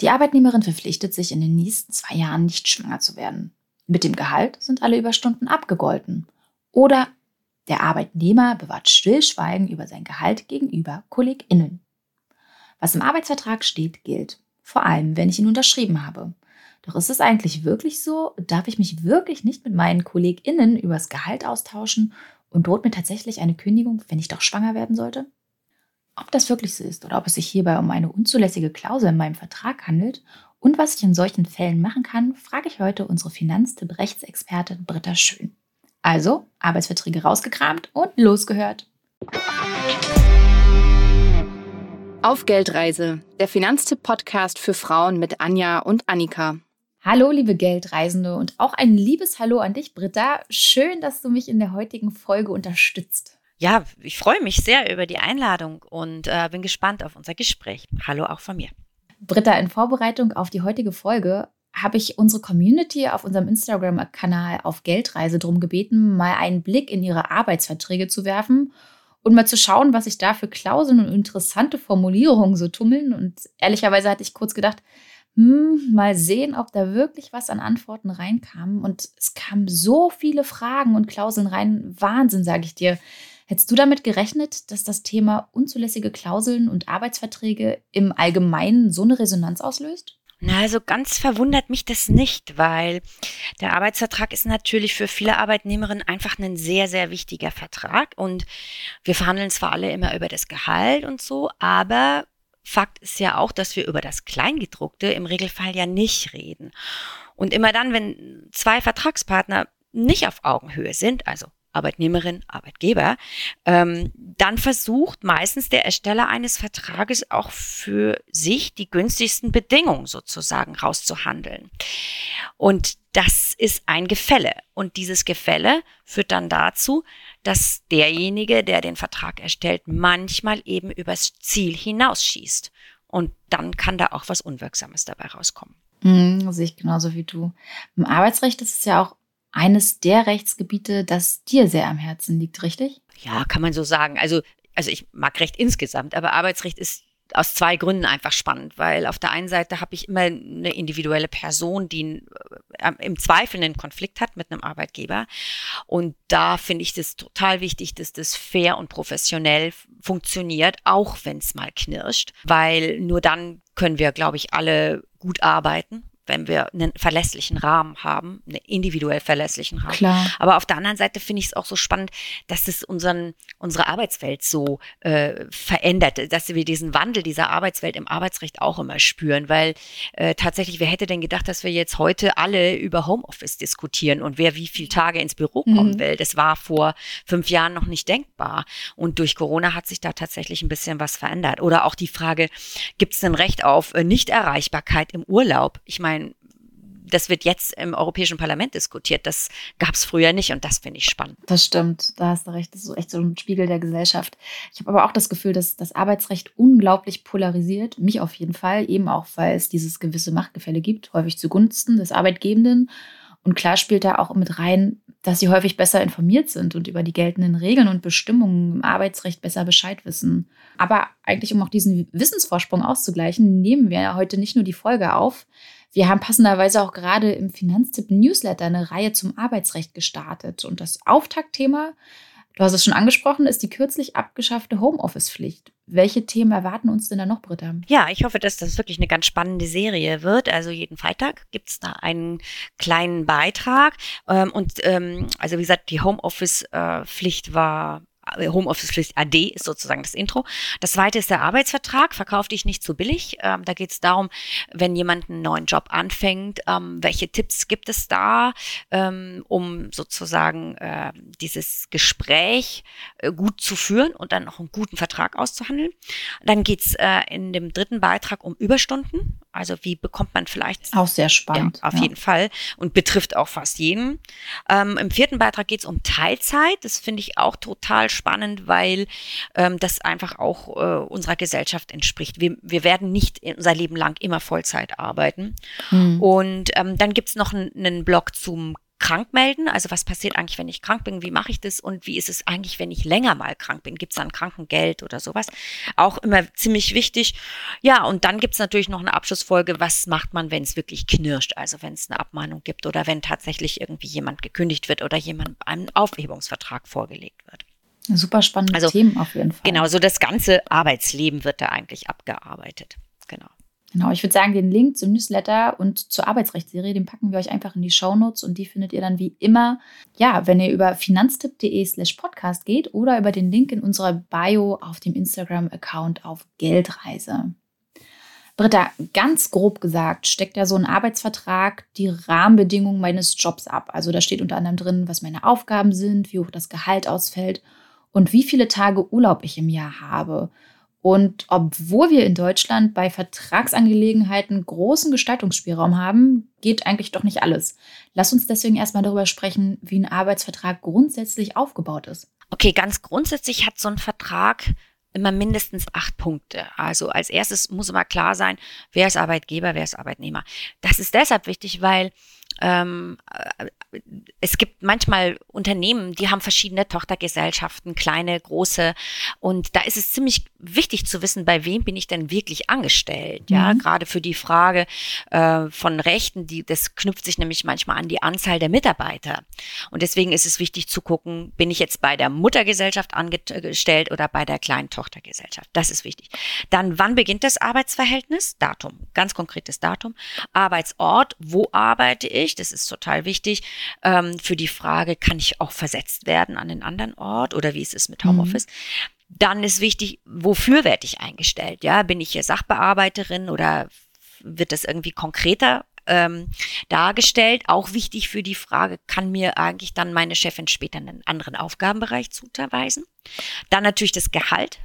Die Arbeitnehmerin verpflichtet sich in den nächsten zwei Jahren nicht schwanger zu werden. Mit dem Gehalt sind alle Überstunden abgegolten. Oder der Arbeitnehmer bewahrt Stillschweigen über sein Gehalt gegenüber KollegInnen. Was im Arbeitsvertrag steht, gilt. Vor allem, wenn ich ihn unterschrieben habe. Doch ist es eigentlich wirklich so? Darf ich mich wirklich nicht mit meinen KollegInnen übers Gehalt austauschen und droht mir tatsächlich eine Kündigung, wenn ich doch schwanger werden sollte? Ob das wirklich so ist oder ob es sich hierbei um eine unzulässige Klausel in meinem Vertrag handelt und was ich in solchen Fällen machen kann, frage ich heute unsere Finanztipp-Rechtsexpertin Britta Schön. Also, Arbeitsverträge rausgekramt und losgehört. Auf Geldreise, der Finanztipp-Podcast für Frauen mit Anja und Annika. Hallo, liebe Geldreisende und auch ein liebes Hallo an dich, Britta. Schön, dass du mich in der heutigen Folge unterstützt. Ja, ich freue mich sehr über die Einladung und äh, bin gespannt auf unser Gespräch. Hallo auch von mir. Britta, in Vorbereitung auf die heutige Folge habe ich unsere Community auf unserem Instagram-Kanal auf Geldreise darum gebeten, mal einen Blick in ihre Arbeitsverträge zu werfen und mal zu schauen, was sich da für Klauseln und interessante Formulierungen so tummeln. Und ehrlicherweise hatte ich kurz gedacht, hm, mal sehen, ob da wirklich was an Antworten reinkam. Und es kamen so viele Fragen und Klauseln rein. Wahnsinn, sage ich dir. Hättest du damit gerechnet, dass das Thema unzulässige Klauseln und Arbeitsverträge im Allgemeinen so eine Resonanz auslöst? Na, also ganz verwundert mich das nicht, weil der Arbeitsvertrag ist natürlich für viele Arbeitnehmerinnen einfach ein sehr, sehr wichtiger Vertrag. Und wir verhandeln zwar alle immer über das Gehalt und so, aber Fakt ist ja auch, dass wir über das Kleingedruckte im Regelfall ja nicht reden. Und immer dann, wenn zwei Vertragspartner nicht auf Augenhöhe sind, also Arbeitnehmerin, Arbeitgeber, ähm, dann versucht meistens der Ersteller eines Vertrages auch für sich die günstigsten Bedingungen sozusagen rauszuhandeln. Und das ist ein Gefälle. Und dieses Gefälle führt dann dazu, dass derjenige, der den Vertrag erstellt, manchmal eben übers Ziel hinausschießt. Und dann kann da auch was Unwirksames dabei rauskommen. Mhm, sehe ich genauso wie du. Im Arbeitsrecht ist es ja auch eines der Rechtsgebiete, das dir sehr am Herzen liegt, richtig? Ja, kann man so sagen. Also, also ich mag Recht insgesamt, aber Arbeitsrecht ist aus zwei Gründen einfach spannend, weil auf der einen Seite habe ich immer eine individuelle Person, die äh, im Zweifel einen Konflikt hat mit einem Arbeitgeber. Und da finde ich das total wichtig, dass das fair und professionell funktioniert, auch wenn es mal knirscht, weil nur dann können wir, glaube ich, alle gut arbeiten wenn wir einen verlässlichen Rahmen haben, einen individuell verlässlichen Rahmen. Klar. Aber auf der anderen Seite finde ich es auch so spannend, dass es unseren, unsere Arbeitswelt so äh, verändert, dass wir diesen Wandel dieser Arbeitswelt im Arbeitsrecht auch immer spüren, weil äh, tatsächlich, wer hätte denn gedacht, dass wir jetzt heute alle über Homeoffice diskutieren und wer wie viele Tage ins Büro kommen mhm. will. Das war vor fünf Jahren noch nicht denkbar. Und durch Corona hat sich da tatsächlich ein bisschen was verändert. Oder auch die Frage, gibt es ein Recht auf äh, Nichterreichbarkeit im Urlaub? Ich meine, das wird jetzt im Europäischen Parlament diskutiert. Das gab es früher nicht und das finde ich spannend. Das stimmt, da hast du recht. Das ist echt so ein Spiegel der Gesellschaft. Ich habe aber auch das Gefühl, dass das Arbeitsrecht unglaublich polarisiert. Mich auf jeden Fall, eben auch, weil es dieses gewisse Machtgefälle gibt, häufig zugunsten des Arbeitgebenden. Und klar spielt da auch mit rein, dass sie häufig besser informiert sind und über die geltenden Regeln und Bestimmungen im Arbeitsrecht besser Bescheid wissen. Aber eigentlich, um auch diesen Wissensvorsprung auszugleichen, nehmen wir ja heute nicht nur die Folge auf, wir haben passenderweise auch gerade im Finanztipp Newsletter eine Reihe zum Arbeitsrecht gestartet. Und das Auftaktthema, du hast es schon angesprochen, ist die kürzlich abgeschaffte Homeoffice-Pflicht. Welche Themen erwarten uns denn da noch, Britta? Ja, ich hoffe, dass das wirklich eine ganz spannende Serie wird. Also jeden Freitag gibt es da einen kleinen Beitrag. Ähm, und ähm, also wie gesagt, die Homeoffice-Pflicht war Homeoffice-Pflicht AD ist sozusagen das Intro. Das zweite ist der Arbeitsvertrag. Verkauf dich nicht zu billig. Ähm, da geht es darum, wenn jemand einen neuen Job anfängt, ähm, welche Tipps gibt es da, ähm, um sozusagen äh, dieses Gespräch äh, gut zu führen und dann noch einen guten Vertrag auszuhandeln. Dann geht es äh, in dem dritten Beitrag um Überstunden. Also wie bekommt man vielleicht auch sehr spannend. Ja, auf ja. jeden Fall und betrifft auch fast jeden. Ähm, Im vierten Beitrag geht es um Teilzeit. Das finde ich auch total spannend, weil ähm, das einfach auch äh, unserer Gesellschaft entspricht. Wir, wir werden nicht unser Leben lang immer Vollzeit arbeiten. Mhm. Und ähm, dann gibt es noch einen, einen Blog zum krank melden. Also was passiert eigentlich, wenn ich krank bin? Wie mache ich das? Und wie ist es eigentlich, wenn ich länger mal krank bin? Gibt es dann Krankengeld oder sowas? Auch immer ziemlich wichtig. Ja, und dann gibt es natürlich noch eine Abschlussfolge. Was macht man, wenn es wirklich knirscht? Also wenn es eine Abmahnung gibt oder wenn tatsächlich irgendwie jemand gekündigt wird oder jemand einem Aufhebungsvertrag vorgelegt wird. Super spannende also, Themen auf jeden Fall. Genau, so das ganze Arbeitsleben wird da eigentlich abgearbeitet. Genau. Genau, ich würde sagen, den Link zum Newsletter und zur Arbeitsrechtsserie, den packen wir euch einfach in die Shownotes und die findet ihr dann wie immer, ja, wenn ihr über finanztipp.de slash podcast geht oder über den Link in unserer Bio auf dem Instagram-Account auf Geldreise. Britta, ganz grob gesagt, steckt ja so ein Arbeitsvertrag die Rahmenbedingungen meines Jobs ab. Also da steht unter anderem drin, was meine Aufgaben sind, wie hoch das Gehalt ausfällt und wie viele Tage Urlaub ich im Jahr habe. Und obwohl wir in Deutschland bei Vertragsangelegenheiten großen Gestaltungsspielraum haben, geht eigentlich doch nicht alles. Lass uns deswegen erstmal darüber sprechen, wie ein Arbeitsvertrag grundsätzlich aufgebaut ist. Okay, ganz grundsätzlich hat so ein Vertrag immer mindestens acht Punkte. Also als erstes muss immer klar sein, wer ist Arbeitgeber, wer ist Arbeitnehmer. Das ist deshalb wichtig, weil ähm, äh, es gibt manchmal Unternehmen, die haben verschiedene Tochtergesellschaften, kleine, große. Und da ist es ziemlich wichtig zu wissen, bei wem bin ich denn wirklich angestellt. Ja, mhm. gerade für die Frage äh, von Rechten, die, das knüpft sich nämlich manchmal an die Anzahl der Mitarbeiter. Und deswegen ist es wichtig zu gucken, bin ich jetzt bei der Muttergesellschaft angestellt oder bei der kleinen Tochtergesellschaft. Das ist wichtig. Dann, wann beginnt das Arbeitsverhältnis? Datum. Ganz konkretes Datum. Arbeitsort. Wo arbeite ich? Das ist total wichtig ähm, für die Frage, kann ich auch versetzt werden an einen anderen Ort oder wie ist es mit Homeoffice? Mhm. Dann ist wichtig, wofür werde ich eingestellt? Ja, bin ich hier Sachbearbeiterin oder wird das irgendwie konkreter ähm, dargestellt. Auch wichtig für die Frage, kann mir eigentlich dann meine Chefin später einen anderen Aufgabenbereich zuweisen? Dann natürlich das Gehalt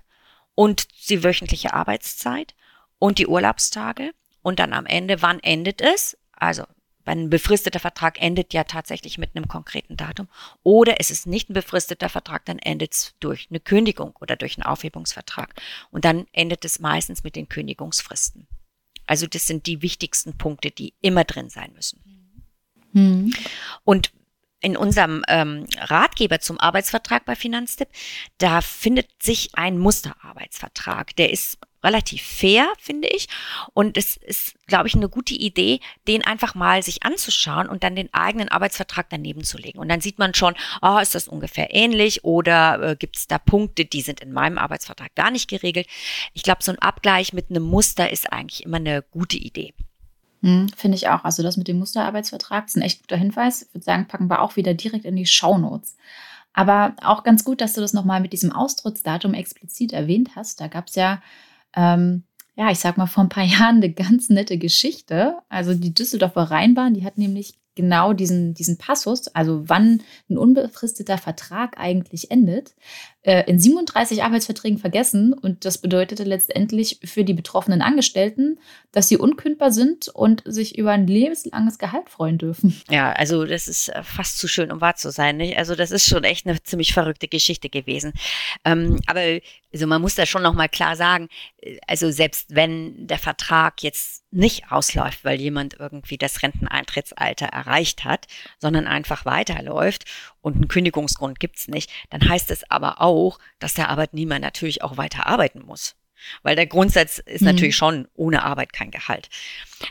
und die wöchentliche Arbeitszeit und die Urlaubstage. Und dann am Ende, wann endet es? Also ein befristeter Vertrag endet ja tatsächlich mit einem konkreten Datum. Oder es ist nicht ein befristeter Vertrag, dann endet es durch eine Kündigung oder durch einen Aufhebungsvertrag. Und dann endet es meistens mit den Kündigungsfristen. Also das sind die wichtigsten Punkte, die immer drin sein müssen. Mhm. Und in unserem ähm, Ratgeber zum Arbeitsvertrag bei Finanztipp, da findet sich ein Musterarbeitsvertrag. Der ist relativ fair, finde ich. Und es ist, glaube ich, eine gute Idee, den einfach mal sich anzuschauen und dann den eigenen Arbeitsvertrag daneben zu legen. Und dann sieht man schon, oh, ist das ungefähr ähnlich oder äh, gibt es da Punkte, die sind in meinem Arbeitsvertrag gar nicht geregelt. Ich glaube, so ein Abgleich mit einem Muster ist eigentlich immer eine gute Idee. Hm, Finde ich auch. Also das mit dem Musterarbeitsvertrag ist ein echt guter Hinweis. Ich würde sagen, packen wir auch wieder direkt in die Shownotes. Aber auch ganz gut, dass du das nochmal mit diesem Austrittsdatum explizit erwähnt hast. Da gab es ja, ähm, ja, ich sag mal, vor ein paar Jahren eine ganz nette Geschichte. Also die Düsseldorfer Rheinbahn, die hat nämlich genau diesen, diesen Passus, also wann ein unbefristeter Vertrag eigentlich endet, äh, in 37 Arbeitsverträgen vergessen. Und das bedeutete letztendlich für die betroffenen Angestellten, dass sie unkündbar sind und sich über ein lebenslanges Gehalt freuen dürfen. Ja, also das ist äh, fast zu schön, um wahr zu sein. Nicht? Also das ist schon echt eine ziemlich verrückte Geschichte gewesen. Ähm, aber also man muss da schon nochmal klar sagen, äh, also selbst wenn der Vertrag jetzt nicht ausläuft, weil jemand irgendwie das Renteneintrittsalter erreicht hat, sondern einfach weiterläuft und einen Kündigungsgrund gibt's nicht, dann heißt es aber auch, dass der Arbeitnehmer natürlich auch weiter arbeiten muss. Weil der Grundsatz ist mhm. natürlich schon ohne Arbeit kein Gehalt.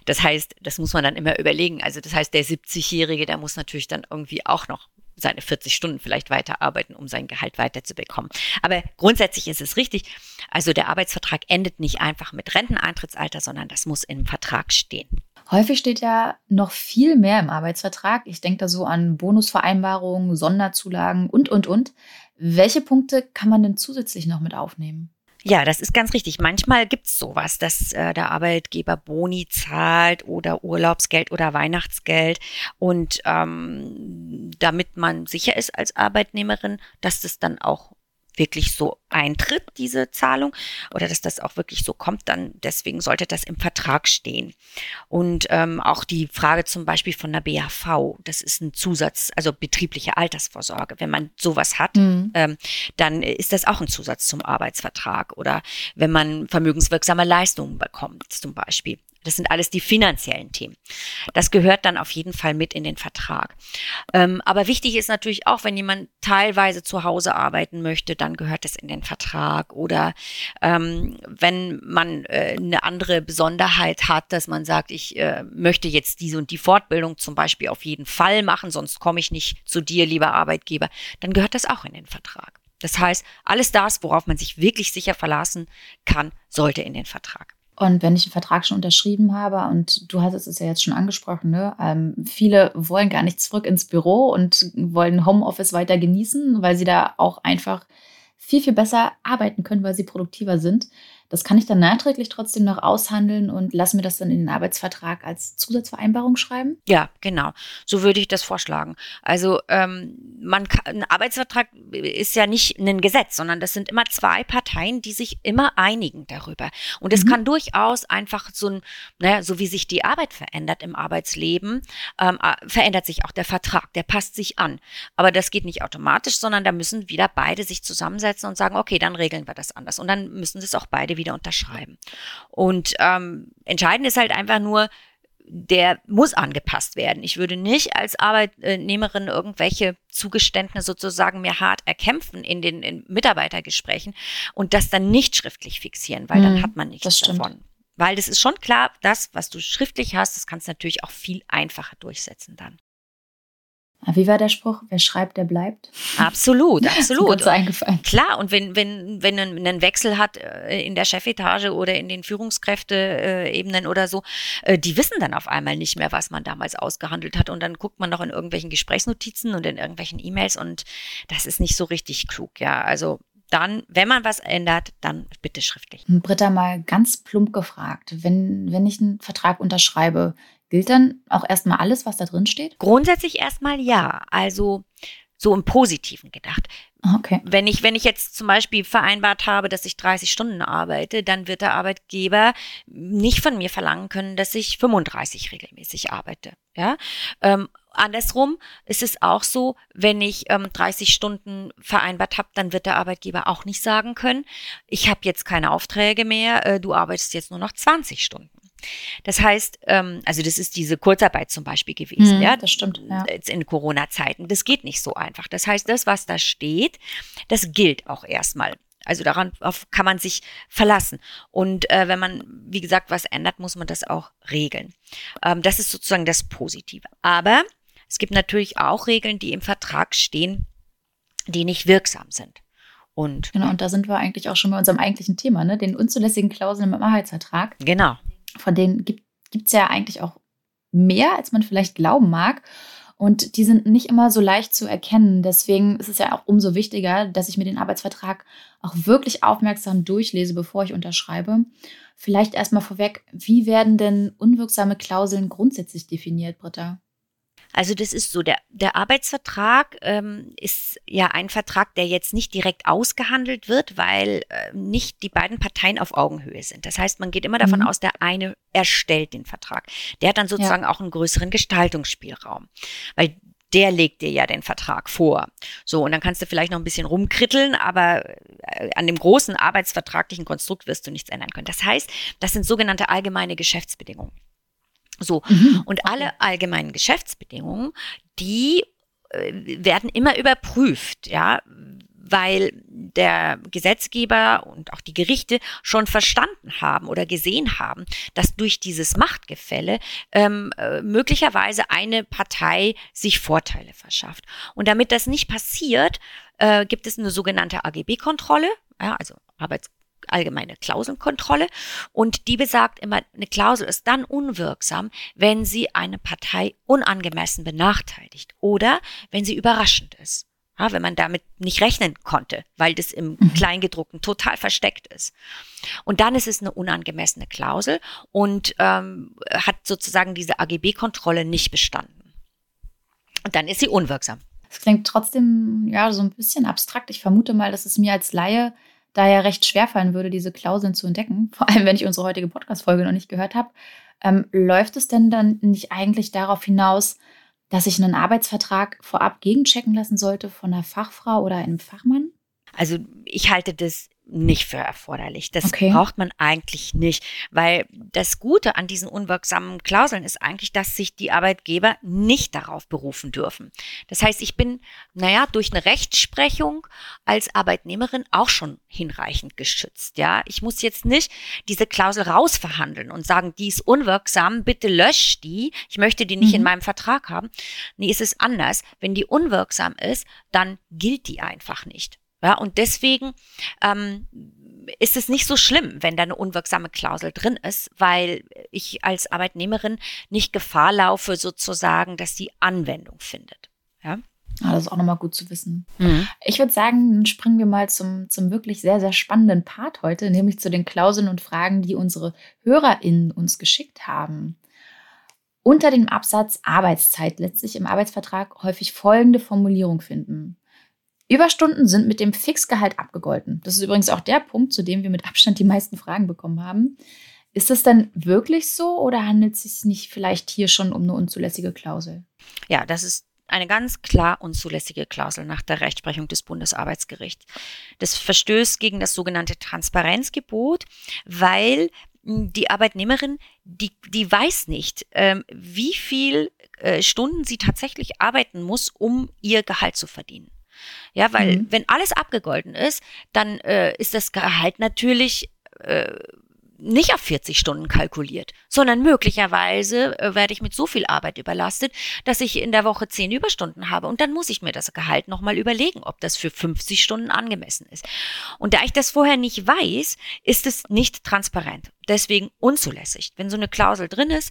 Das heißt, das muss man dann immer überlegen. Also das heißt, der 70-Jährige, der muss natürlich dann irgendwie auch noch seine 40 Stunden vielleicht weiter arbeiten, um sein Gehalt weiterzubekommen. Aber grundsätzlich ist es richtig. Also der Arbeitsvertrag endet nicht einfach mit Renteneintrittsalter, sondern das muss im Vertrag stehen. Häufig steht ja noch viel mehr im Arbeitsvertrag. Ich denke da so an Bonusvereinbarungen, Sonderzulagen und, und, und. Welche Punkte kann man denn zusätzlich noch mit aufnehmen? Ja, das ist ganz richtig. Manchmal gibt es sowas, dass äh, der Arbeitgeber Boni zahlt oder Urlaubsgeld oder Weihnachtsgeld. Und ähm, damit man sicher ist als Arbeitnehmerin, dass das dann auch wirklich so eintritt, diese Zahlung, oder dass das auch wirklich so kommt, dann deswegen sollte das im Vertrag stehen. Und ähm, auch die Frage zum Beispiel von der BAV, das ist ein Zusatz, also betriebliche Altersvorsorge. Wenn man sowas hat, mhm. ähm, dann ist das auch ein Zusatz zum Arbeitsvertrag. Oder wenn man vermögenswirksame Leistungen bekommt, zum Beispiel. Das sind alles die finanziellen Themen. Das gehört dann auf jeden Fall mit in den Vertrag. Ähm, aber wichtig ist natürlich auch, wenn jemand teilweise zu Hause arbeiten möchte, dann gehört es in den Vertrag. Oder ähm, wenn man äh, eine andere Besonderheit hat, dass man sagt, ich äh, möchte jetzt diese und die Fortbildung zum Beispiel auf jeden Fall machen, sonst komme ich nicht zu dir, lieber Arbeitgeber, dann gehört das auch in den Vertrag. Das heißt, alles das, worauf man sich wirklich sicher verlassen kann, sollte in den Vertrag. Und wenn ich einen Vertrag schon unterschrieben habe, und du hattest es ja jetzt schon angesprochen, ne, ähm, viele wollen gar nicht zurück ins Büro und wollen Homeoffice weiter genießen, weil sie da auch einfach viel, viel besser arbeiten können, weil sie produktiver sind. Das kann ich dann nachträglich trotzdem noch aushandeln und lass mir das dann in den Arbeitsvertrag als Zusatzvereinbarung schreiben? Ja, genau. So würde ich das vorschlagen. Also ähm, man kann, ein Arbeitsvertrag ist ja nicht ein Gesetz, sondern das sind immer zwei Parteien, die sich immer einigen darüber. Und es mhm. kann durchaus einfach so ein, naja, so wie sich die Arbeit verändert im Arbeitsleben, ähm, äh, verändert sich auch der Vertrag, der passt sich an. Aber das geht nicht automatisch, sondern da müssen wieder beide sich zusammensetzen und sagen, okay, dann regeln wir das anders. Und dann müssen es auch beide wieder unterschreiben. Und ähm, entscheidend ist halt einfach nur, der muss angepasst werden. Ich würde nicht als Arbeitnehmerin irgendwelche Zugeständnisse sozusagen mir hart erkämpfen in den in Mitarbeitergesprächen und das dann nicht schriftlich fixieren, weil dann mhm, hat man nichts davon. Weil das ist schon klar, das, was du schriftlich hast, das kannst du natürlich auch viel einfacher durchsetzen dann. Ah, wie war der Spruch? Wer schreibt, der bleibt. Absolut, absolut. Ist eingefallen. Klar, und wenn, wenn, wenn ein, ein Wechsel hat äh, in der Chefetage oder in den Führungskräfteebenen oder so, äh, die wissen dann auf einmal nicht mehr, was man damals ausgehandelt hat. Und dann guckt man noch in irgendwelchen Gesprächsnotizen und in irgendwelchen E-Mails und das ist nicht so richtig klug, ja. Also dann, wenn man was ändert, dann bitte schriftlich. Britta, mal ganz plump gefragt, wenn, wenn ich einen Vertrag unterschreibe, Gilt dann auch erstmal alles, was da drin steht? Grundsätzlich erstmal ja. Also so im Positiven gedacht. Okay. Wenn ich, wenn ich jetzt zum Beispiel vereinbart habe, dass ich 30 Stunden arbeite, dann wird der Arbeitgeber nicht von mir verlangen können, dass ich 35 regelmäßig arbeite. Ja. Ähm, andersrum ist es auch so, wenn ich ähm, 30 Stunden vereinbart habe, dann wird der Arbeitgeber auch nicht sagen können, ich habe jetzt keine Aufträge mehr, äh, du arbeitest jetzt nur noch 20 Stunden. Das heißt, ähm, also das ist diese Kurzarbeit zum Beispiel gewesen, hm, ja. Das stimmt. Ja. Jetzt in Corona-Zeiten. Das geht nicht so einfach. Das heißt, das, was da steht, das gilt auch erstmal. Also daran kann man sich verlassen. Und äh, wenn man, wie gesagt, was ändert, muss man das auch regeln. Ähm, das ist sozusagen das Positive. Aber es gibt natürlich auch Regeln, die im Vertrag stehen, die nicht wirksam sind. Und genau, und da sind wir eigentlich auch schon bei unserem eigentlichen Thema, ne? den unzulässigen Klauseln im Arbeitsvertrag. Genau von denen gibt es ja eigentlich auch mehr, als man vielleicht glauben mag. Und die sind nicht immer so leicht zu erkennen. Deswegen ist es ja auch umso wichtiger, dass ich mir den Arbeitsvertrag auch wirklich aufmerksam durchlese, bevor ich unterschreibe. Vielleicht erstmal vorweg, wie werden denn unwirksame Klauseln grundsätzlich definiert, Britta? Also das ist so, der, der Arbeitsvertrag ähm, ist ja ein Vertrag, der jetzt nicht direkt ausgehandelt wird, weil äh, nicht die beiden Parteien auf Augenhöhe sind. Das heißt, man geht immer davon mhm. aus, der eine erstellt den Vertrag. Der hat dann sozusagen ja. auch einen größeren Gestaltungsspielraum, weil der legt dir ja den Vertrag vor. So, und dann kannst du vielleicht noch ein bisschen rumkritteln, aber äh, an dem großen arbeitsvertraglichen Konstrukt wirst du nichts ändern können. Das heißt, das sind sogenannte allgemeine Geschäftsbedingungen. So. Mhm. Und alle allgemeinen Geschäftsbedingungen, die äh, werden immer überprüft, ja, weil der Gesetzgeber und auch die Gerichte schon verstanden haben oder gesehen haben, dass durch dieses Machtgefälle ähm, äh, möglicherweise eine Partei sich Vorteile verschafft. Und damit das nicht passiert, äh, gibt es eine sogenannte AGB-Kontrolle, ja, also Arbeits allgemeine Klauselkontrolle und die besagt immer, eine Klausel ist dann unwirksam, wenn sie eine Partei unangemessen benachteiligt oder wenn sie überraschend ist. Ja, wenn man damit nicht rechnen konnte, weil das im mhm. Kleingedruckten total versteckt ist. Und dann ist es eine unangemessene Klausel und ähm, hat sozusagen diese AGB-Kontrolle nicht bestanden. Und dann ist sie unwirksam. Es klingt trotzdem ja so ein bisschen abstrakt. Ich vermute mal, dass es mir als Laie da ja recht schwerfallen würde, diese Klauseln zu entdecken, vor allem wenn ich unsere heutige Podcast-Folge noch nicht gehört habe, ähm, läuft es denn dann nicht eigentlich darauf hinaus, dass ich einen Arbeitsvertrag vorab gegenchecken lassen sollte von einer Fachfrau oder einem Fachmann? Also ich halte das nicht für erforderlich. Das Okay. braucht man eigentlich nicht, weil das Gute an diesen unwirksamen Klauseln ist eigentlich, dass sich die Arbeitgeber nicht darauf berufen dürfen. Das heißt, ich bin, naja, durch eine Rechtsprechung als Arbeitnehmerin auch schon hinreichend geschützt. Ja, ich muss jetzt nicht diese Klausel rausverhandeln und sagen, die ist unwirksam, bitte lösch die. Ich möchte die nicht in Mhm. meinem Vertrag haben. Nee, es ist anders. Wenn die unwirksam ist, dann gilt die einfach nicht. Ja, und deswegen ähm, ist es nicht so schlimm, wenn da eine unwirksame Klausel drin ist, weil ich als Arbeitnehmerin nicht Gefahr laufe, sozusagen, dass die Anwendung findet. Ja. Ah, das ist auch nochmal gut zu wissen. Ich würde sagen, dann springen wir mal zum, zum wirklich sehr, sehr spannenden Part heute, nämlich zu den Klauseln und Fragen, die unsere HörerInnen uns geschickt haben. Unter dem Absatz Arbeitszeit lässt sich im Arbeitsvertrag häufig folgende Formulierung finden. Überstunden sind mit dem Fixgehalt abgegolten. Das ist übrigens auch der Punkt, zu dem wir mit Abstand die meisten Fragen bekommen haben. Ist das denn wirklich so oder handelt es sich nicht vielleicht hier schon um eine unzulässige Klausel? Ja, das ist eine ganz klar unzulässige Klausel nach der Rechtsprechung des Bundesarbeitsgerichts. Das verstößt gegen das sogenannte Transparenzgebot, weil die Arbeitnehmerin, die, die weiß nicht, ähm, wie viel äh, Stunden sie tatsächlich arbeiten muss, um ihr Gehalt zu verdienen. Ja, weil Mhm. wenn alles abgegolten ist, dann äh, ist das Gehalt natürlich äh, nicht auf 40 Stunden kalkuliert, sondern möglicherweise äh, werde ich mit so viel Arbeit überlastet, dass ich in der Woche 10 Überstunden habe und dann muss ich mir das Gehalt nochmal überlegen, ob das für 50 Stunden angemessen ist. Und da ich das vorher nicht weiß, ist es nicht transparent. Deswegen unzulässig. Wenn so eine Klausel drin ist,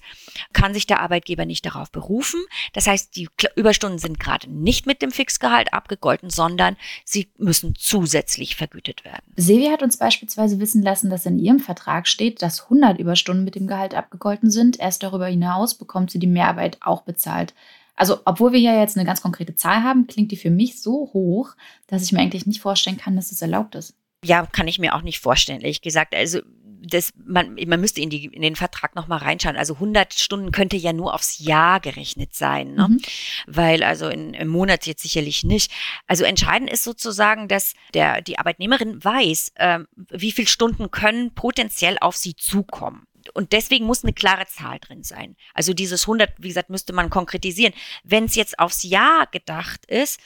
kann sich der Arbeitgeber nicht darauf berufen. Das heißt, die Überstunden sind gerade nicht mit dem Fixgehalt abgegolten, sondern sie müssen zusätzlich vergütet werden. Sevi hat uns beispielsweise wissen lassen, dass in ihrem Vertrag steht, dass 100 Überstunden mit dem Gehalt abgegolten sind. Erst darüber hinaus bekommt sie die Mehrarbeit auch bezahlt. Also, obwohl wir ja jetzt eine ganz konkrete Zahl haben, klingt die für mich so hoch, dass ich mir eigentlich nicht vorstellen kann, dass es erlaubt ist. Ja, kann ich mir auch nicht vorstellen, ehrlich gesagt. Also das, man, man müsste in, die, in den Vertrag nochmal reinschauen. Also 100 Stunden könnte ja nur aufs Jahr gerechnet sein, ne? Mhm. weil also in, im Monat jetzt sicherlich nicht. Also entscheidend ist sozusagen, dass der, die Arbeitnehmerin weiß, ähm, wie viele Stunden können potenziell auf sie zukommen. Und deswegen muss eine klare Zahl drin sein. Also dieses 100, wie gesagt, müsste man konkretisieren. Wenn es jetzt aufs Jahr gedacht ist,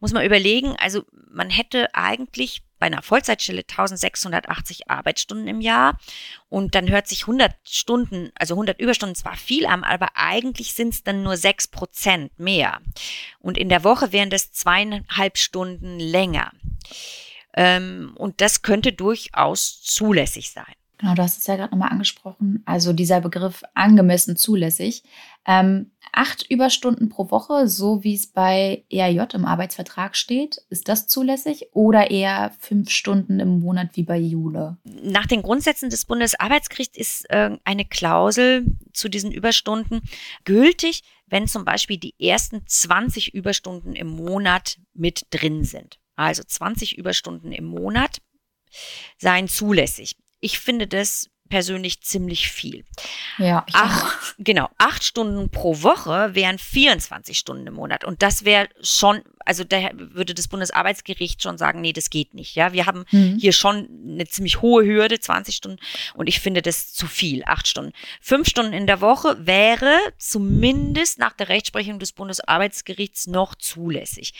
muss man überlegen, also man hätte eigentlich bei einer Vollzeitstelle 1680 Arbeitsstunden im Jahr und dann hört sich 100 Stunden, also 100 Überstunden zwar viel an, aber eigentlich sind es dann nur 6 Prozent mehr. Und in der Woche wären das zweieinhalb Stunden länger. Ähm, und das könnte durchaus zulässig sein. Genau, du hast es ja gerade nochmal angesprochen. Also dieser Begriff angemessen zulässig. Ähm, acht Überstunden pro Woche, so wie es bei ERJ im Arbeitsvertrag steht, ist das zulässig? Oder eher fünf Stunden im Monat wie bei Jule? Nach den Grundsätzen des Bundesarbeitsgerichts ist äh, eine Klausel zu diesen Überstunden gültig, wenn zum Beispiel die ersten 20 Überstunden im Monat mit drin sind. Also 20 Überstunden im Monat seien zulässig. Ich finde das persönlich ziemlich viel. Ja. Acht, genau, acht Stunden pro Woche wären 24 Stunden im Monat. Und das wäre schon, also da würde das Bundesarbeitsgericht schon sagen, nee, das geht nicht. Ja, wir haben Mhm. hier schon eine ziemlich hohe Hürde, 20 Stunden. Und ich finde das zu viel, acht Stunden. Fünf Stunden in der Woche wäre zumindest nach der Rechtsprechung des Bundesarbeitsgerichts noch zulässig.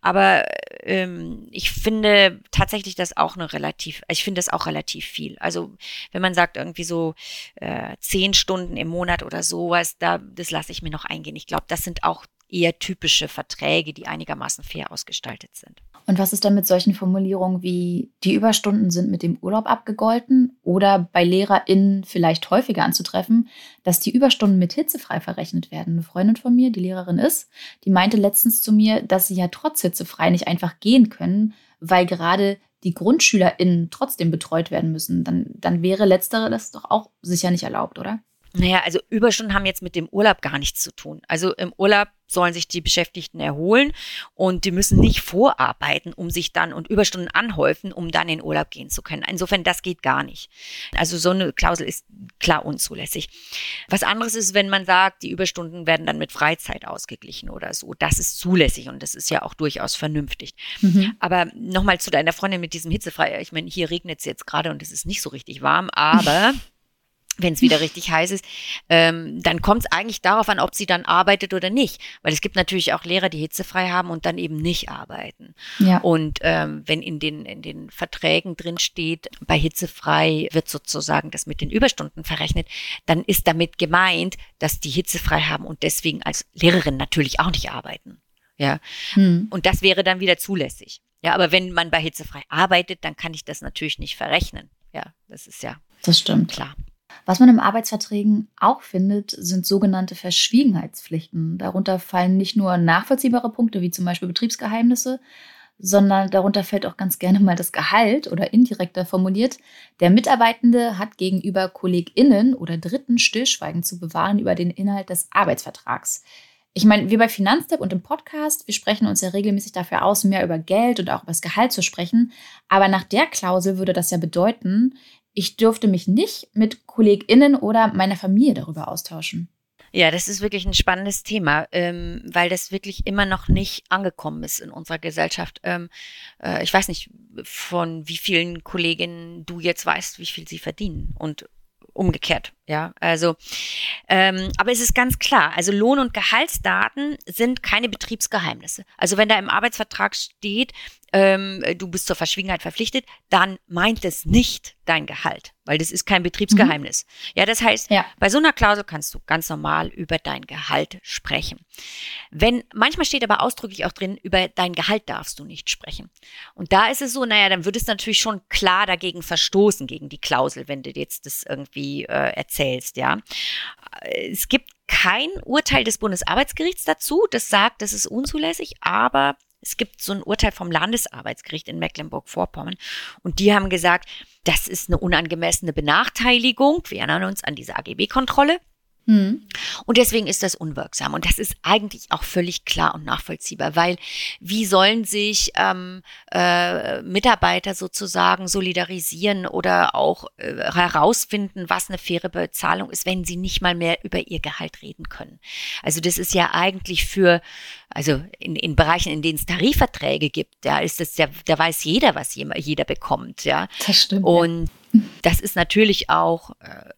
Aber ähm, ich finde tatsächlich das auch eine relativ, ich finde das auch relativ viel. Also wenn man sagt irgendwie so äh, zehn Stunden im Monat oder sowas, da das lasse ich mir noch eingehen. Ich glaube, das sind auch eher typische Verträge, die einigermaßen fair ausgestaltet sind. Und was ist dann mit solchen Formulierungen wie die Überstunden sind mit dem Urlaub abgegolten oder bei LehrerInnen vielleicht häufiger anzutreffen, dass die Überstunden mit hitzefrei verrechnet werden? Eine Freundin von mir, die Lehrerin ist, die meinte letztens zu mir, dass sie ja trotz hitzefrei nicht einfach gehen können, weil gerade die GrundschülerInnen trotzdem betreut werden müssen. Dann, dann wäre letztere das doch auch sicher nicht erlaubt, oder? Naja, also Überstunden haben jetzt mit dem Urlaub gar nichts zu tun. Also im Urlaub sollen sich die Beschäftigten erholen und die müssen nicht vorarbeiten, um sich dann und Überstunden anhäufen, um dann in Urlaub gehen zu können. Insofern, das geht gar nicht. Also so eine Klausel ist klar unzulässig. Was anderes ist, wenn man sagt, die Überstunden werden dann mit Freizeit ausgeglichen oder so. Das ist zulässig und das ist ja auch durchaus vernünftig. Mhm. Aber nochmal zu deiner Freundin mit diesem Hitzefrei. Ich meine, hier regnet es jetzt gerade und es ist nicht so richtig warm, aber wenn es wieder richtig heiß ist, ähm, dann kommt es eigentlich darauf an, ob sie dann arbeitet oder nicht. Weil es gibt natürlich auch Lehrer, die hitzefrei haben und dann eben nicht arbeiten. Ja. Und ähm, wenn in den, in den Verträgen drin steht, bei hitzefrei wird sozusagen das mit den Überstunden verrechnet, dann ist damit gemeint, dass die hitzefrei haben und deswegen als Lehrerin natürlich auch nicht arbeiten. Ja. Hm. Und das wäre dann wieder zulässig. Ja, aber wenn man bei hitzefrei arbeitet, dann kann ich das natürlich nicht verrechnen. Ja, das ist ja. Das stimmt. Klar. Was man im Arbeitsverträgen auch findet, sind sogenannte Verschwiegenheitspflichten. Darunter fallen nicht nur nachvollziehbare Punkte wie zum Beispiel Betriebsgeheimnisse, sondern darunter fällt auch ganz gerne mal das Gehalt oder indirekter formuliert. Der Mitarbeitende hat gegenüber KollegInnen oder Dritten Stillschweigen zu bewahren über den Inhalt des Arbeitsvertrags. Ich meine, wir bei Finanztipp und im Podcast, wir sprechen uns ja regelmäßig dafür aus, mehr über Geld und auch über das Gehalt zu sprechen. Aber nach der Klausel würde das ja bedeuten, ich dürfte mich nicht mit KollegInnen oder meiner Familie darüber austauschen. Ja, das ist wirklich ein spannendes Thema, ähm, weil das wirklich immer noch nicht angekommen ist in unserer Gesellschaft. Ähm, äh, ich weiß nicht, von wie vielen Kolleginnen du jetzt weißt, wie viel sie verdienen und umgekehrt. Ja, also, ähm, aber es ist ganz klar, also Lohn- und Gehaltsdaten sind keine Betriebsgeheimnisse. Also wenn da im Arbeitsvertrag steht, ähm, du bist zur Verschwiegenheit verpflichtet, dann meint es nicht dein Gehalt, weil das ist kein Betriebsgeheimnis. Mhm. Ja, das heißt, ja. bei so einer Klausel kannst du ganz normal über dein Gehalt sprechen. Wenn, manchmal steht aber ausdrücklich auch drin, über dein Gehalt darfst du nicht sprechen. Und da ist es so, naja, dann würde es natürlich schon klar dagegen verstoßen, gegen die Klausel, wenn du jetzt das irgendwie äh, erzählst, ja. Es gibt kein Urteil des Bundesarbeitsgerichts dazu, das sagt, das ist unzulässig, aber es gibt so ein Urteil vom Landesarbeitsgericht in Mecklenburg-Vorpommern und die haben gesagt, das ist eine unangemessene Benachteiligung. Wir erinnern uns an diese AGB-Kontrolle. Mhm. Und deswegen ist das unwirksam. Und das ist eigentlich auch völlig klar und nachvollziehbar, weil wie sollen sich ähm, äh, Mitarbeiter sozusagen solidarisieren oder auch äh, herausfinden, was eine faire Bezahlung ist, wenn sie nicht mal mehr über ihr Gehalt reden können. Also das ist ja eigentlich für, also in, in Bereichen, in denen es Tarifverträge gibt, da ist das ja, da weiß jeder, was jeder bekommt, ja. Das stimmt. Und ja. das ist natürlich auch äh,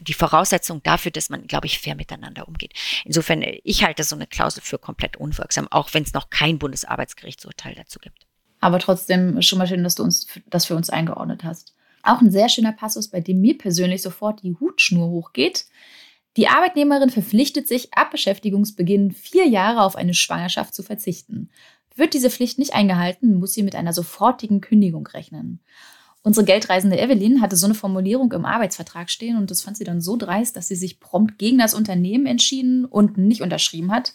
die Voraussetzung dafür, dass man, glaube ich, fair miteinander umgeht. Insofern, ich halte so eine Klausel für komplett unwirksam, auch wenn es noch kein Bundesarbeitsgerichtsurteil dazu gibt. Aber trotzdem schon mal schön, dass du uns das für uns eingeordnet hast. Auch ein sehr schöner Passus, bei dem mir persönlich sofort die Hutschnur hochgeht. Die Arbeitnehmerin verpflichtet sich, ab Beschäftigungsbeginn vier Jahre auf eine Schwangerschaft zu verzichten. Wird diese Pflicht nicht eingehalten, muss sie mit einer sofortigen Kündigung rechnen. Unsere geldreisende Evelyn hatte so eine Formulierung im Arbeitsvertrag stehen und das fand sie dann so dreist, dass sie sich prompt gegen das Unternehmen entschieden und nicht unterschrieben hat.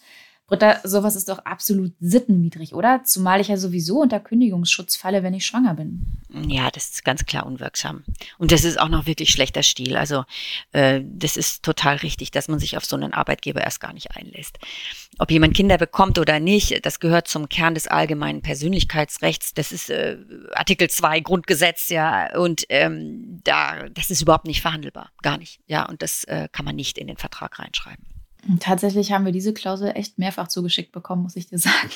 Britta, sowas ist doch absolut sittenwidrig, oder? Zumal ich ja sowieso unter Kündigungsschutz falle, wenn ich schwanger bin. Ja, das ist ganz klar unwirksam. Und das ist auch noch wirklich schlechter Stil. Also äh, das ist total richtig, dass man sich auf so einen Arbeitgeber erst gar nicht einlässt. Ob jemand Kinder bekommt oder nicht, das gehört zum Kern des allgemeinen Persönlichkeitsrechts. Das ist äh, Artikel 2 Grundgesetz, ja. Und ähm, da, das ist überhaupt nicht verhandelbar. Gar nicht. Ja, und das äh, kann man nicht in den Vertrag reinschreiben. Tatsächlich haben wir diese Klausel echt mehrfach zugeschickt bekommen, muss ich dir sagen.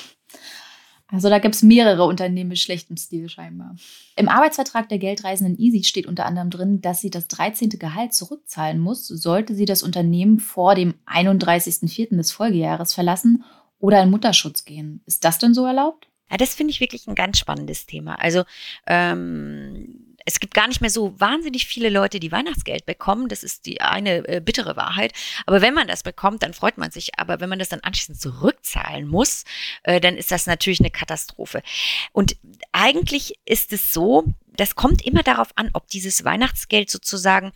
Also da gibt es mehrere Unternehmen mit schlechtem Stil scheinbar. Im Arbeitsvertrag der Geldreisenden Easy steht unter anderem drin, dass sie das 13. Gehalt zurückzahlen muss, sollte sie das Unternehmen vor dem 31.04. des Folgejahres verlassen oder in Mutterschutz gehen. Ist das denn so erlaubt? Ja, das finde ich wirklich ein ganz spannendes Thema. Also ähm, es gibt gar nicht mehr so wahnsinnig viele Leute, die Weihnachtsgeld bekommen. Das ist die eine äh, bittere Wahrheit. Aber wenn man das bekommt, dann freut man sich. Aber wenn man das dann anschließend zurückzahlen muss, äh, dann ist das natürlich eine Katastrophe. Und eigentlich ist es so, das kommt immer darauf an, ob dieses Weihnachtsgeld sozusagen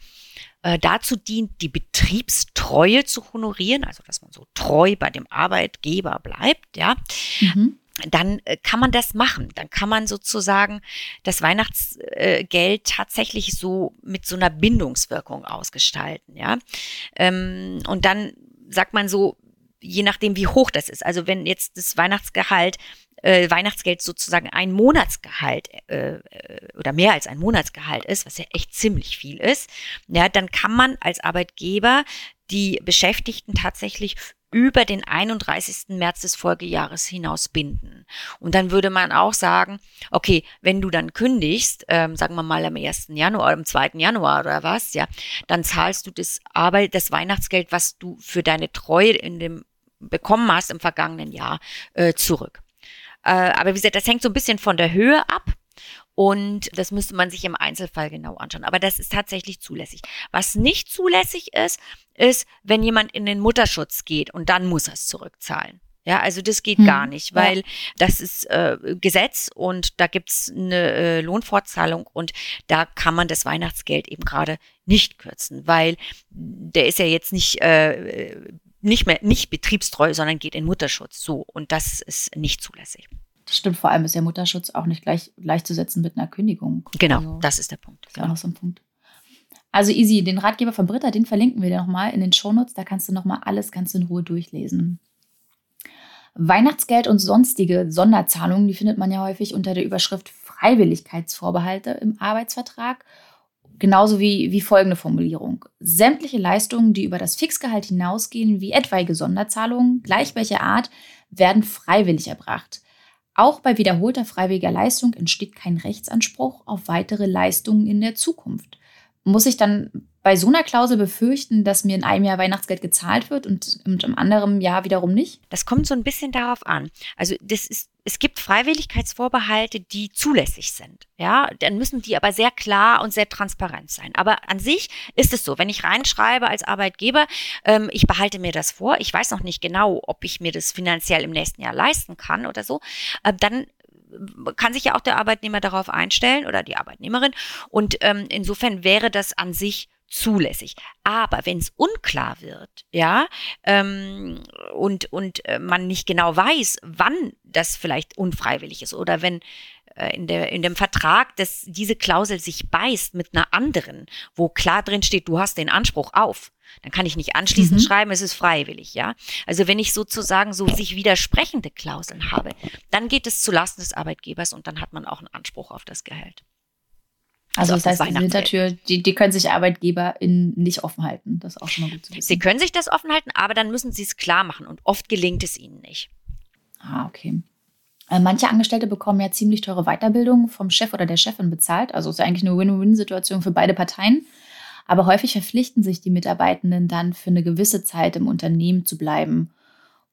äh, dazu dient, die Betriebstreue zu honorieren, also dass man so treu bei dem Arbeitgeber bleibt, ja. Mhm. Dann äh, kann man das machen. Dann kann man sozusagen das Weihnachtsgeld tatsächlich so mit so einer Bindungswirkung ausgestalten, ja. Ähm, und dann sagt man so, je nachdem, wie hoch das ist. Also wenn jetzt das Weihnachtsgehalt äh, Weihnachtsgeld sozusagen ein Monatsgehalt äh, äh, oder mehr als ein Monatsgehalt ist, was ja echt ziemlich viel ist, ja, dann kann man als Arbeitgeber die Beschäftigten tatsächlich über den 31. März des Folgejahres hinaus binden. Und dann würde man auch sagen, okay, wenn du dann kündigst, ähm, sagen wir mal am 1. Januar, am 2. Januar oder was, ja, dann zahlst du das Arbeit, das Weihnachtsgeld, was du für deine Treue in dem bekommen hast im vergangenen Jahr, äh, zurück. Äh, aber wie gesagt, das hängt so ein bisschen von der Höhe ab. Und das müsste man sich im Einzelfall genau anschauen. Aber das ist tatsächlich zulässig. Was nicht zulässig ist, ist, wenn jemand in den Mutterschutz geht und dann muss er es zurückzahlen. Ja, also das geht hm, gar nicht, weil ja. das ist äh, Gesetz und da gibt's eine äh, Lohnfortzahlung und da kann man das Weihnachtsgeld eben gerade nicht kürzen, weil der ist ja jetzt nicht äh, nicht mehr nicht betriebstreu, sondern geht in Mutterschutz. So und das ist nicht zulässig. Das stimmt, vor allem ist der Mutterschutz auch nicht gleich, gleichzusetzen mit einer Kündigung. Genau, also, das ist der Punkt. Das ist auch noch so ein Punkt. Also easy, den Ratgeber von Britta, den verlinken wir dir nochmal in den Shownotes. Da kannst du nochmal alles ganz in Ruhe durchlesen. Weihnachtsgeld und sonstige Sonderzahlungen, die findet man ja häufig unter der Überschrift Freiwilligkeitsvorbehalte im Arbeitsvertrag. Genauso wie, wie folgende Formulierung. Sämtliche Leistungen, die über das Fixgehalt hinausgehen, wie etwaige Sonderzahlungen, gleich welcher Art, werden freiwillig erbracht. Auch bei wiederholter freiwilliger Leistung entsteht kein Rechtsanspruch auf weitere Leistungen in der Zukunft. Muss ich dann bei so einer Klausel befürchten, dass mir in einem Jahr Weihnachtsgeld gezahlt wird und, und im anderen Jahr wiederum nicht? Das kommt so ein bisschen darauf an. Also das ist, es gibt Freiwilligkeitsvorbehalte, die zulässig sind. Ja, dann müssen die aber sehr klar und sehr transparent sein. Aber an sich ist es so, wenn ich reinschreibe als Arbeitgeber, ähm, ich behalte mir das vor, ich weiß noch nicht genau, ob ich mir das finanziell im nächsten Jahr leisten kann oder so, äh, dann kann sich ja auch der Arbeitnehmer darauf einstellen oder die Arbeitnehmerin. Und ähm, insofern wäre das an sich zulässig. Aber wenn es unklar wird, ja, ähm, und, und äh, man nicht genau weiß, wann das vielleicht unfreiwillig ist oder wenn in, der, in dem Vertrag, dass diese Klausel sich beißt mit einer anderen, wo klar drin steht, du hast den Anspruch auf, dann kann ich nicht anschließend mhm. schreiben, es ist freiwillig, ja. Also wenn ich sozusagen so sich widersprechende Klauseln habe, dann geht es zulasten des Arbeitgebers und dann hat man auch einen Anspruch auf das Gehalt. Also, also das heißt, die Hintertür, die, die können sich ArbeitgeberInnen nicht offen halten. Das ist auch schon mal gut zu wissen. Sie können sich das offen halten, aber dann müssen sie es klar machen und oft gelingt es ihnen nicht. Ah, okay. Äh, manche Angestellte bekommen ja ziemlich teure Weiterbildung vom Chef oder der Chefin bezahlt. Also ist ja eigentlich eine Win-Win-Situation für beide Parteien. Aber häufig verpflichten sich die Mitarbeitenden dann für eine gewisse Zeit im Unternehmen zu bleiben.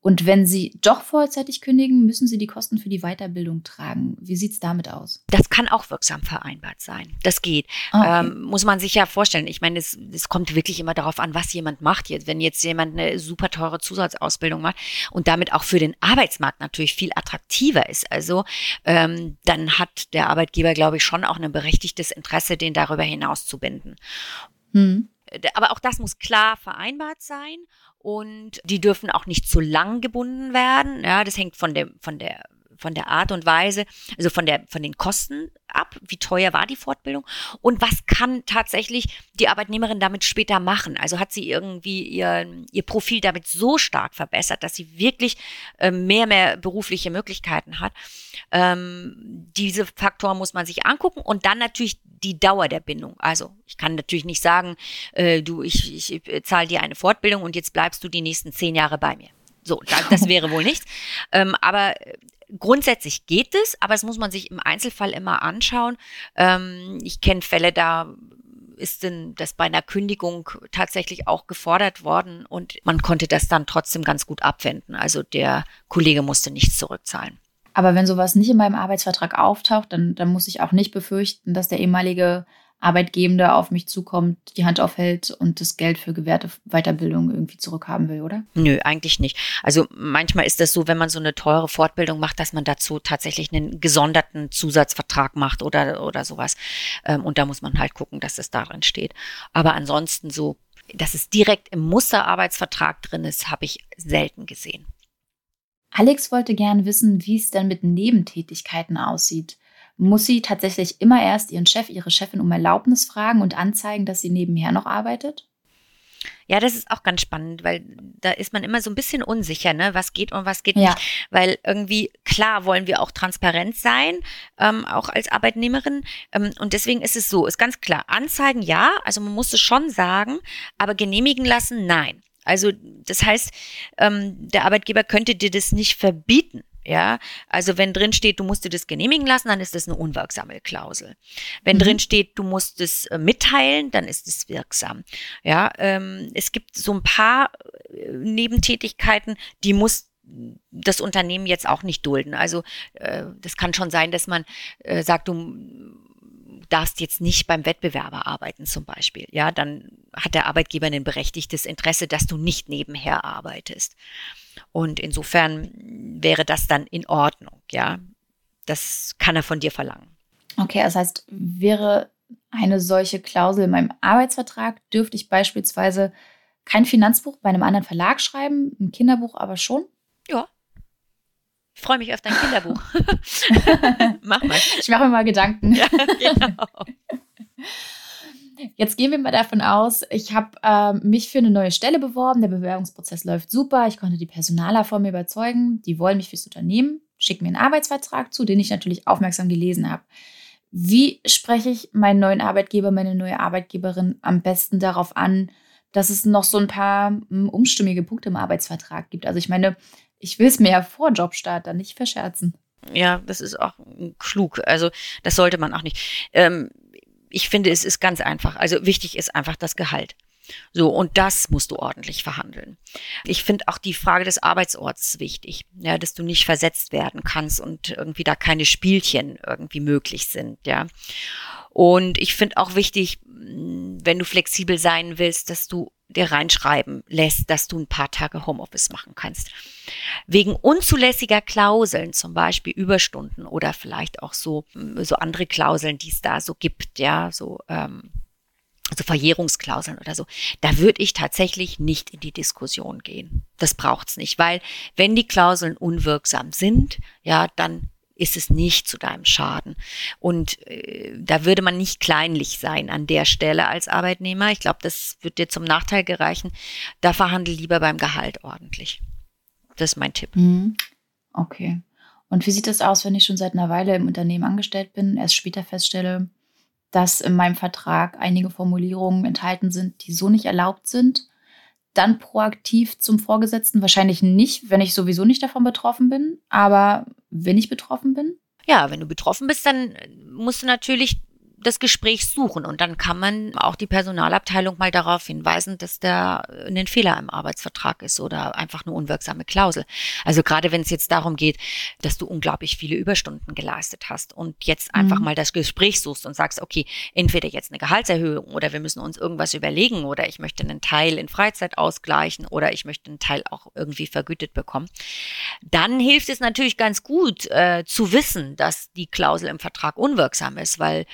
Und wenn Sie doch vorzeitig kündigen, müssen Sie die Kosten für die Weiterbildung tragen. Wie sieht es damit aus? Das kann auch wirksam vereinbart sein. Das geht. Ah, okay. ähm, muss man sich ja vorstellen. Ich meine, es, es kommt wirklich immer darauf an, was jemand macht. Jetzt, wenn jetzt jemand eine super teure Zusatzausbildung macht und damit auch für den Arbeitsmarkt natürlich viel attraktiver ist, also ähm, dann hat der Arbeitgeber, glaube ich, schon auch ein berechtigtes Interesse, den darüber hinaus zu binden. Hm. Aber auch das muss klar vereinbart sein und die dürfen auch nicht zu lang gebunden werden. Ja, das hängt von der, von der, von der Art und Weise, also von der, von den Kosten ab, wie teuer war die Fortbildung und was kann tatsächlich die Arbeitnehmerin damit später machen. Also hat sie irgendwie ihr, ihr Profil damit so stark verbessert, dass sie wirklich äh, mehr, mehr berufliche Möglichkeiten hat. Ähm, diese Faktoren muss man sich angucken und dann natürlich die Dauer der Bindung. Also ich kann natürlich nicht sagen, äh, du, ich, ich äh, zahle dir eine Fortbildung und jetzt bleibst du die nächsten zehn Jahre bei mir. So, das, das wäre wohl nichts. Ähm, aber äh, grundsätzlich geht es, aber es muss man sich im Einzelfall immer anschauen. Ähm, ich kenne Fälle, da ist denn das bei einer Kündigung tatsächlich auch gefordert worden und man konnte das dann trotzdem ganz gut abwenden. Also der Kollege musste nichts zurückzahlen. Aber wenn sowas nicht in meinem Arbeitsvertrag auftaucht, dann, dann muss ich auch nicht befürchten, dass der ehemalige Arbeitgebende auf mich zukommt, die Hand aufhält und das Geld für gewährte Weiterbildung irgendwie zurückhaben will, oder? Nö, eigentlich nicht. Also manchmal ist das so, wenn man so eine teure Fortbildung macht, dass man dazu tatsächlich einen gesonderten Zusatzvertrag macht oder, oder sowas. Ähm, und da muss man halt gucken, dass es darin steht. Aber ansonsten so, dass es direkt im Musterarbeitsvertrag drin ist, habe ich selten gesehen. Alex wollte gerne wissen, wie es denn mit Nebentätigkeiten aussieht. Muss sie tatsächlich immer erst ihren Chef, ihre Chefin um Erlaubnis fragen und anzeigen, dass sie nebenher noch arbeitet? Ja, das ist auch ganz spannend, weil da ist man immer so ein bisschen unsicher, ne? was geht und was geht Ja. nicht. Weil irgendwie, klar wollen wir auch transparent sein, ähm, auch als Arbeitnehmerin. Ähm, und deswegen ist es so, ist ganz klar, Anzeigen ja, also man muss es schon sagen, aber genehmigen lassen, nein. Also das heißt, ähm, der Arbeitgeber könnte dir das nicht verbieten. Ja, also wenn drin steht, du musst dir das genehmigen lassen, dann ist das eine unwirksame Klausel. Wenn Mhm. drin steht, du musst es äh, mitteilen, dann ist es wirksam. Ja, ähm, es gibt so ein paar äh, Nebentätigkeiten, die muss das Unternehmen jetzt auch nicht dulden. Also äh, das kann schon sein, dass man äh, sagt, du darfst jetzt nicht beim Wettbewerber arbeiten zum Beispiel. Ja, dann hat der Arbeitgeber ein berechtigtes Interesse, dass du nicht nebenher arbeitest. Und insofern wäre das dann in Ordnung. Ja, das kann er von dir verlangen. Okay, das heißt, wäre eine solche Klausel in meinem Arbeitsvertrag, dürfte ich beispielsweise kein Finanzbuch bei einem anderen Verlag schreiben, ein Kinderbuch aber schon? Ich freue mich auf dein Kinderbuch. Mach mal. Ich mache mir mal Gedanken. Ja, genau. Jetzt gehen wir mal davon aus, ich habe ähm, mich für eine neue Stelle beworben, der Bewerbungsprozess läuft super, ich konnte die Personaler von mir überzeugen, die wollen mich fürs Unternehmen, schicken mir einen Arbeitsvertrag zu, den ich natürlich aufmerksam gelesen habe. Wie spreche ich meinen neuen Arbeitgeber, meine neue Arbeitgeberin am besten darauf an, dass es noch so ein paar mm, umstimmige Punkte im Arbeitsvertrag gibt? Also ich meine, ich will es mir ja vor Jobstart dann nicht verscherzen. Ja, das ist auch klug. Also das sollte man auch nicht. Ähm, ich finde, es ist ganz einfach. Also wichtig ist einfach das Gehalt. So, und das musst du ordentlich verhandeln. Ich finde auch die Frage des Arbeitsorts wichtig, ja, dass du nicht versetzt werden kannst und irgendwie da keine Spielchen irgendwie möglich sind, ja. Und ich finde auch wichtig, wenn du flexibel sein willst, dass du dir reinschreiben lässt, dass du ein paar Tage Homeoffice machen kannst. Wegen unzulässiger Klauseln, zum Beispiel Überstunden oder vielleicht auch so, so andere Klauseln, die es da so gibt, ja, so, ähm, also Verjährungsklauseln oder so, da würde ich tatsächlich nicht in die Diskussion gehen. Das braucht's nicht, weil wenn die Klauseln unwirksam sind, ja, dann ist es nicht zu deinem Schaden. Und äh, da würde man nicht kleinlich sein an der Stelle als Arbeitnehmer. Ich glaube, das wird dir zum Nachteil gereichen. Da verhandel lieber beim Gehalt ordentlich. Das ist mein Tipp. Mhm. Okay. Und wie sieht es aus, wenn ich schon seit einer Weile im Unternehmen angestellt bin, erst später feststelle, dass in meinem Vertrag einige Formulierungen enthalten sind, die so nicht erlaubt sind? Dann proaktiv zum Vorgesetzten? Wahrscheinlich nicht, wenn ich sowieso nicht davon betroffen bin. Aber wenn ich betroffen bin? Ja, wenn du betroffen bist, dann musst du natürlich das Gespräch suchen und dann kann man auch die Personalabteilung mal darauf hinweisen, dass da ein Fehler im Arbeitsvertrag ist oder einfach eine unwirksame Klausel. Also gerade wenn es jetzt darum geht, dass du unglaublich viele Überstunden geleistet hast und jetzt einfach Mhm. mal das Gespräch suchst und sagst, okay, entweder jetzt eine Gehaltserhöhung oder wir müssen uns irgendwas überlegen oder ich möchte einen Teil in Freizeit ausgleichen oder ich möchte einen Teil auch irgendwie vergütet bekommen, dann hilft es natürlich ganz gut äh, zu wissen, dass die Klausel im Vertrag unwirksam ist, weil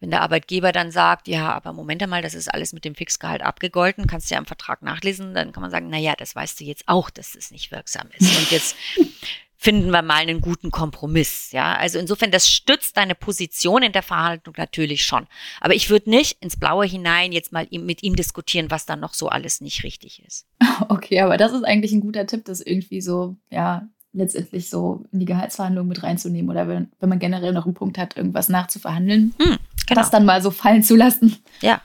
wenn der Arbeitgeber dann sagt, ja, aber Moment einmal, das ist alles mit dem Fixgehalt abgegolten, kannst du ja im Vertrag nachlesen, dann kann man sagen, na ja, das weißt du jetzt auch, dass es nicht wirksam ist. Und jetzt finden wir mal einen guten Kompromiss, ja. Also insofern, das stützt deine Position in der Verhandlung natürlich schon. Aber ich würde nicht ins Blaue hinein jetzt mal mit ihm diskutieren, was dann noch so alles nicht richtig ist. Okay, aber das ist eigentlich ein guter Tipp, das irgendwie so, ja, letztendlich so in die Gehaltsverhandlung mit reinzunehmen oder wenn, wenn man generell noch einen Punkt hat, irgendwas nachzuverhandeln, Hm, genau. das dann mal so fallen zu lassen. Ja.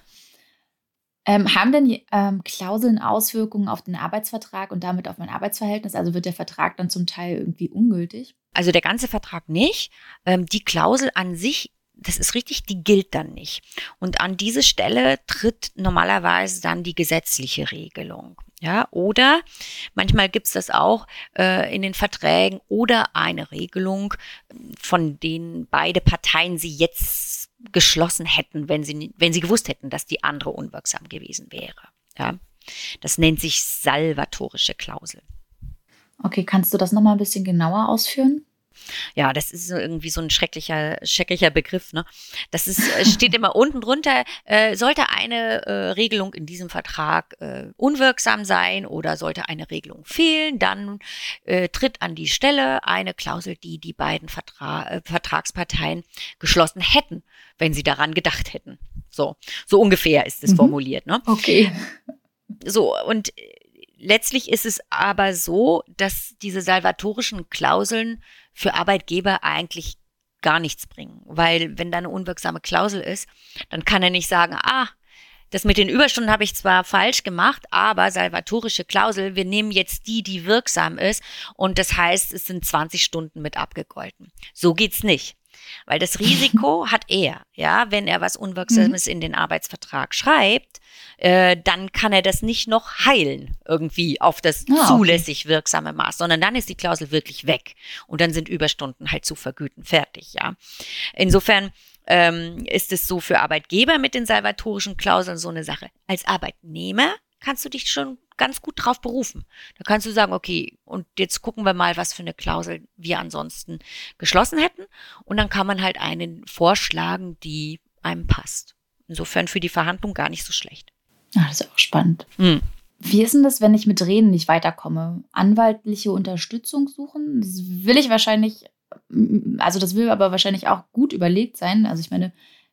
Ähm, haben denn ähm, Klauseln Auswirkungen auf den Arbeitsvertrag und damit auf mein Arbeitsverhältnis? Also wird der Vertrag dann zum Teil irgendwie ungültig? Also der ganze Vertrag nicht. Ähm, die Klausel an sich, das ist richtig, die gilt dann nicht. Und an diese Stelle tritt normalerweise dann die gesetzliche Regelung. Ja, oder manchmal gibt's das auch äh, in den Verträgen oder eine Regelung, von denen beide Parteien sie jetzt geschlossen hätten, wenn sie, wenn sie gewusst hätten, dass die andere unwirksam gewesen wäre. Ja, das nennt sich salvatorische Klausel. Okay, kannst du das nochmal ein bisschen genauer ausführen? Ja, das ist irgendwie so ein schrecklicher, schrecklicher Begriff. Ne? Das ist, steht immer unten drunter, äh, sollte eine äh, Regelung in diesem Vertrag äh, unwirksam sein oder sollte eine Regelung fehlen, dann äh, tritt an die Stelle eine Klausel, die die beiden Vertra äh, Vertragsparteien geschlossen hätten, wenn sie daran gedacht hätten. So, so ungefähr ist es mhm. formuliert. Ne? Okay. So, und letztlich ist es aber so, dass diese salvatorischen Klauseln für Arbeitgeber eigentlich gar nichts bringen. Weil wenn da eine unwirksame Klausel ist, dann kann er nicht sagen, ah, das mit den Überstunden habe ich zwar falsch gemacht, aber salvatorische Klausel, wir nehmen jetzt die, die wirksam ist und das heißt, es sind 20 Stunden mit abgegolten. So geht's nicht. Weil das Risiko hat er, ja, wenn er was Unwirksames mhm. in den Arbeitsvertrag schreibt, äh, dann kann er das nicht noch heilen irgendwie auf das ah, zulässig wirksame Maß, sondern dann ist die Klausel wirklich weg und dann sind Überstunden halt zu vergüten fertig, ja. Insofern ähm, ist es so für Arbeitgeber mit den salvatorischen Klauseln so eine Sache. Als Arbeitnehmer kannst du dich schon ganz gut drauf berufen. Da kannst du sagen, okay, und jetzt gucken wir mal, was für eine Klausel wir ansonsten geschlossen hätten. Und dann kann man halt einen vorschlagen, die einem passt. Insofern für die Verhandlung gar nicht so schlecht. Ach, das ist auch spannend. Hm. Wie ist denn das, wenn ich mit Reden nicht weiterkomme? Anwaltliche Unterstützung suchen? Das will ich wahrscheinlich, also das will aber wahrscheinlich auch gut überlegt sein. Also ich meine,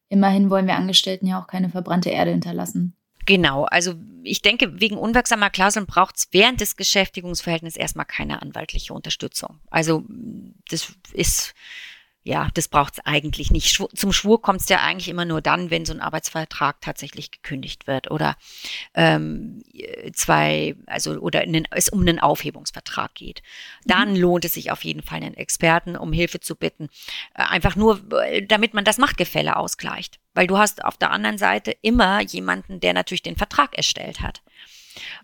immerhin wollen wir Angestellten ja auch keine verbrannte Erde hinterlassen. Genau, also ich denke, wegen unwirksamer Klauseln braucht es während des Beschäftigungsverhältnisses erstmal keine anwaltliche Unterstützung. Also das ist ja, das braucht es eigentlich nicht. Zum Schwur kommt es ja eigentlich immer nur dann, wenn so ein Arbeitsvertrag tatsächlich gekündigt wird oder ähm, zwei, also oder in, es um einen Aufhebungsvertrag geht. Dann mhm. lohnt es sich auf jeden Fall, einen Experten um Hilfe zu bitten. Äh, einfach nur, äh, damit man das Machtgefälle ausgleicht. Weil du hast auf der anderen Seite immer jemanden, der natürlich den Vertrag erstellt hat.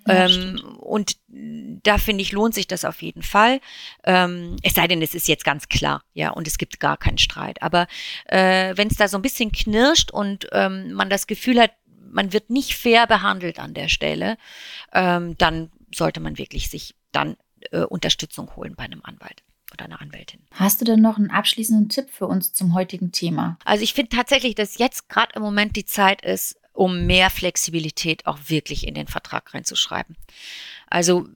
Ja, ähm, und da finde ich, lohnt sich das auf jeden Fall. Ähm, es sei denn, es ist jetzt ganz klar, ja, und es gibt gar keinen Streit. Aber äh, wenn es da so ein bisschen knirscht und ähm, man das Gefühl hat, man wird nicht fair behandelt an der Stelle, ähm, dann sollte man wirklich sich dann äh, Unterstützung holen bei einem Anwalt oder einer Anwältin. Hast du denn noch einen abschließenden Tipp für uns zum heutigen Thema? Also ich finde tatsächlich, dass jetzt gerade im Moment die Zeit ist, um mehr Flexibilität auch wirklich in den Vertrag reinzuschreiben. Also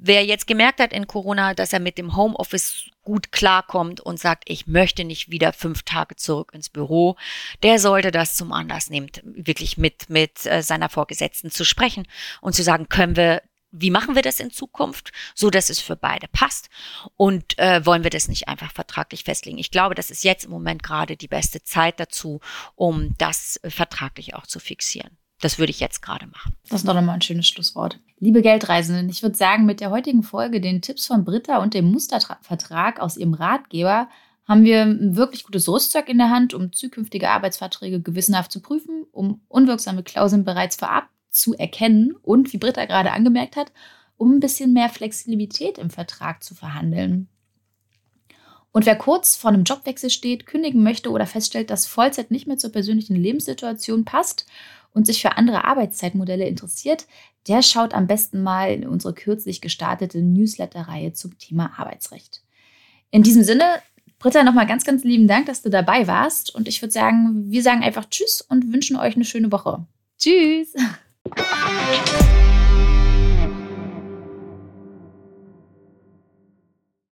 wer jetzt gemerkt hat in Corona, dass er mit dem Homeoffice gut klarkommt und sagt, ich möchte nicht wieder fünf Tage zurück ins Büro, der sollte das zum Anlass nehmen, wirklich mit, mit äh, seiner Vorgesetzten zu sprechen und zu sagen, können wir wie machen wir das in Zukunft, so dass es für beide passt und äh, wollen wir das nicht einfach vertraglich festlegen. Ich glaube, das ist jetzt im Moment gerade die beste Zeit dazu, um das äh, vertraglich auch zu fixieren. Das würde ich jetzt gerade machen. Das ist doch nochmal ein schönes Schlusswort. Liebe Geldreisenden, ich würde sagen, mit der heutigen Folge, den Tipps von Britta und dem Mustervertrag aus ihrem Ratgeber, haben wir ein wirklich gutes Rüstzeug in der Hand, um zukünftige Arbeitsverträge gewissenhaft zu prüfen, um unwirksame Klauseln bereits vorab zu erkennen und, wie Britta gerade angemerkt hat, um ein bisschen mehr Flexibilität im Vertrag zu verhandeln. Und wer kurz vor einem Jobwechsel steht, kündigen möchte oder feststellt, dass Vollzeit nicht mehr zur persönlichen Lebenssituation passt und sich für andere Arbeitszeitmodelle interessiert, der schaut am besten mal in unsere kürzlich gestartete Newsletter-Reihe zum Thema Arbeitsrecht. In diesem Sinne, Britta, nochmal ganz, ganz lieben Dank, dass du dabei warst. Und ich würde sagen, wir sagen einfach Tschüss und wünschen euch eine schöne Woche. Tschüss! Música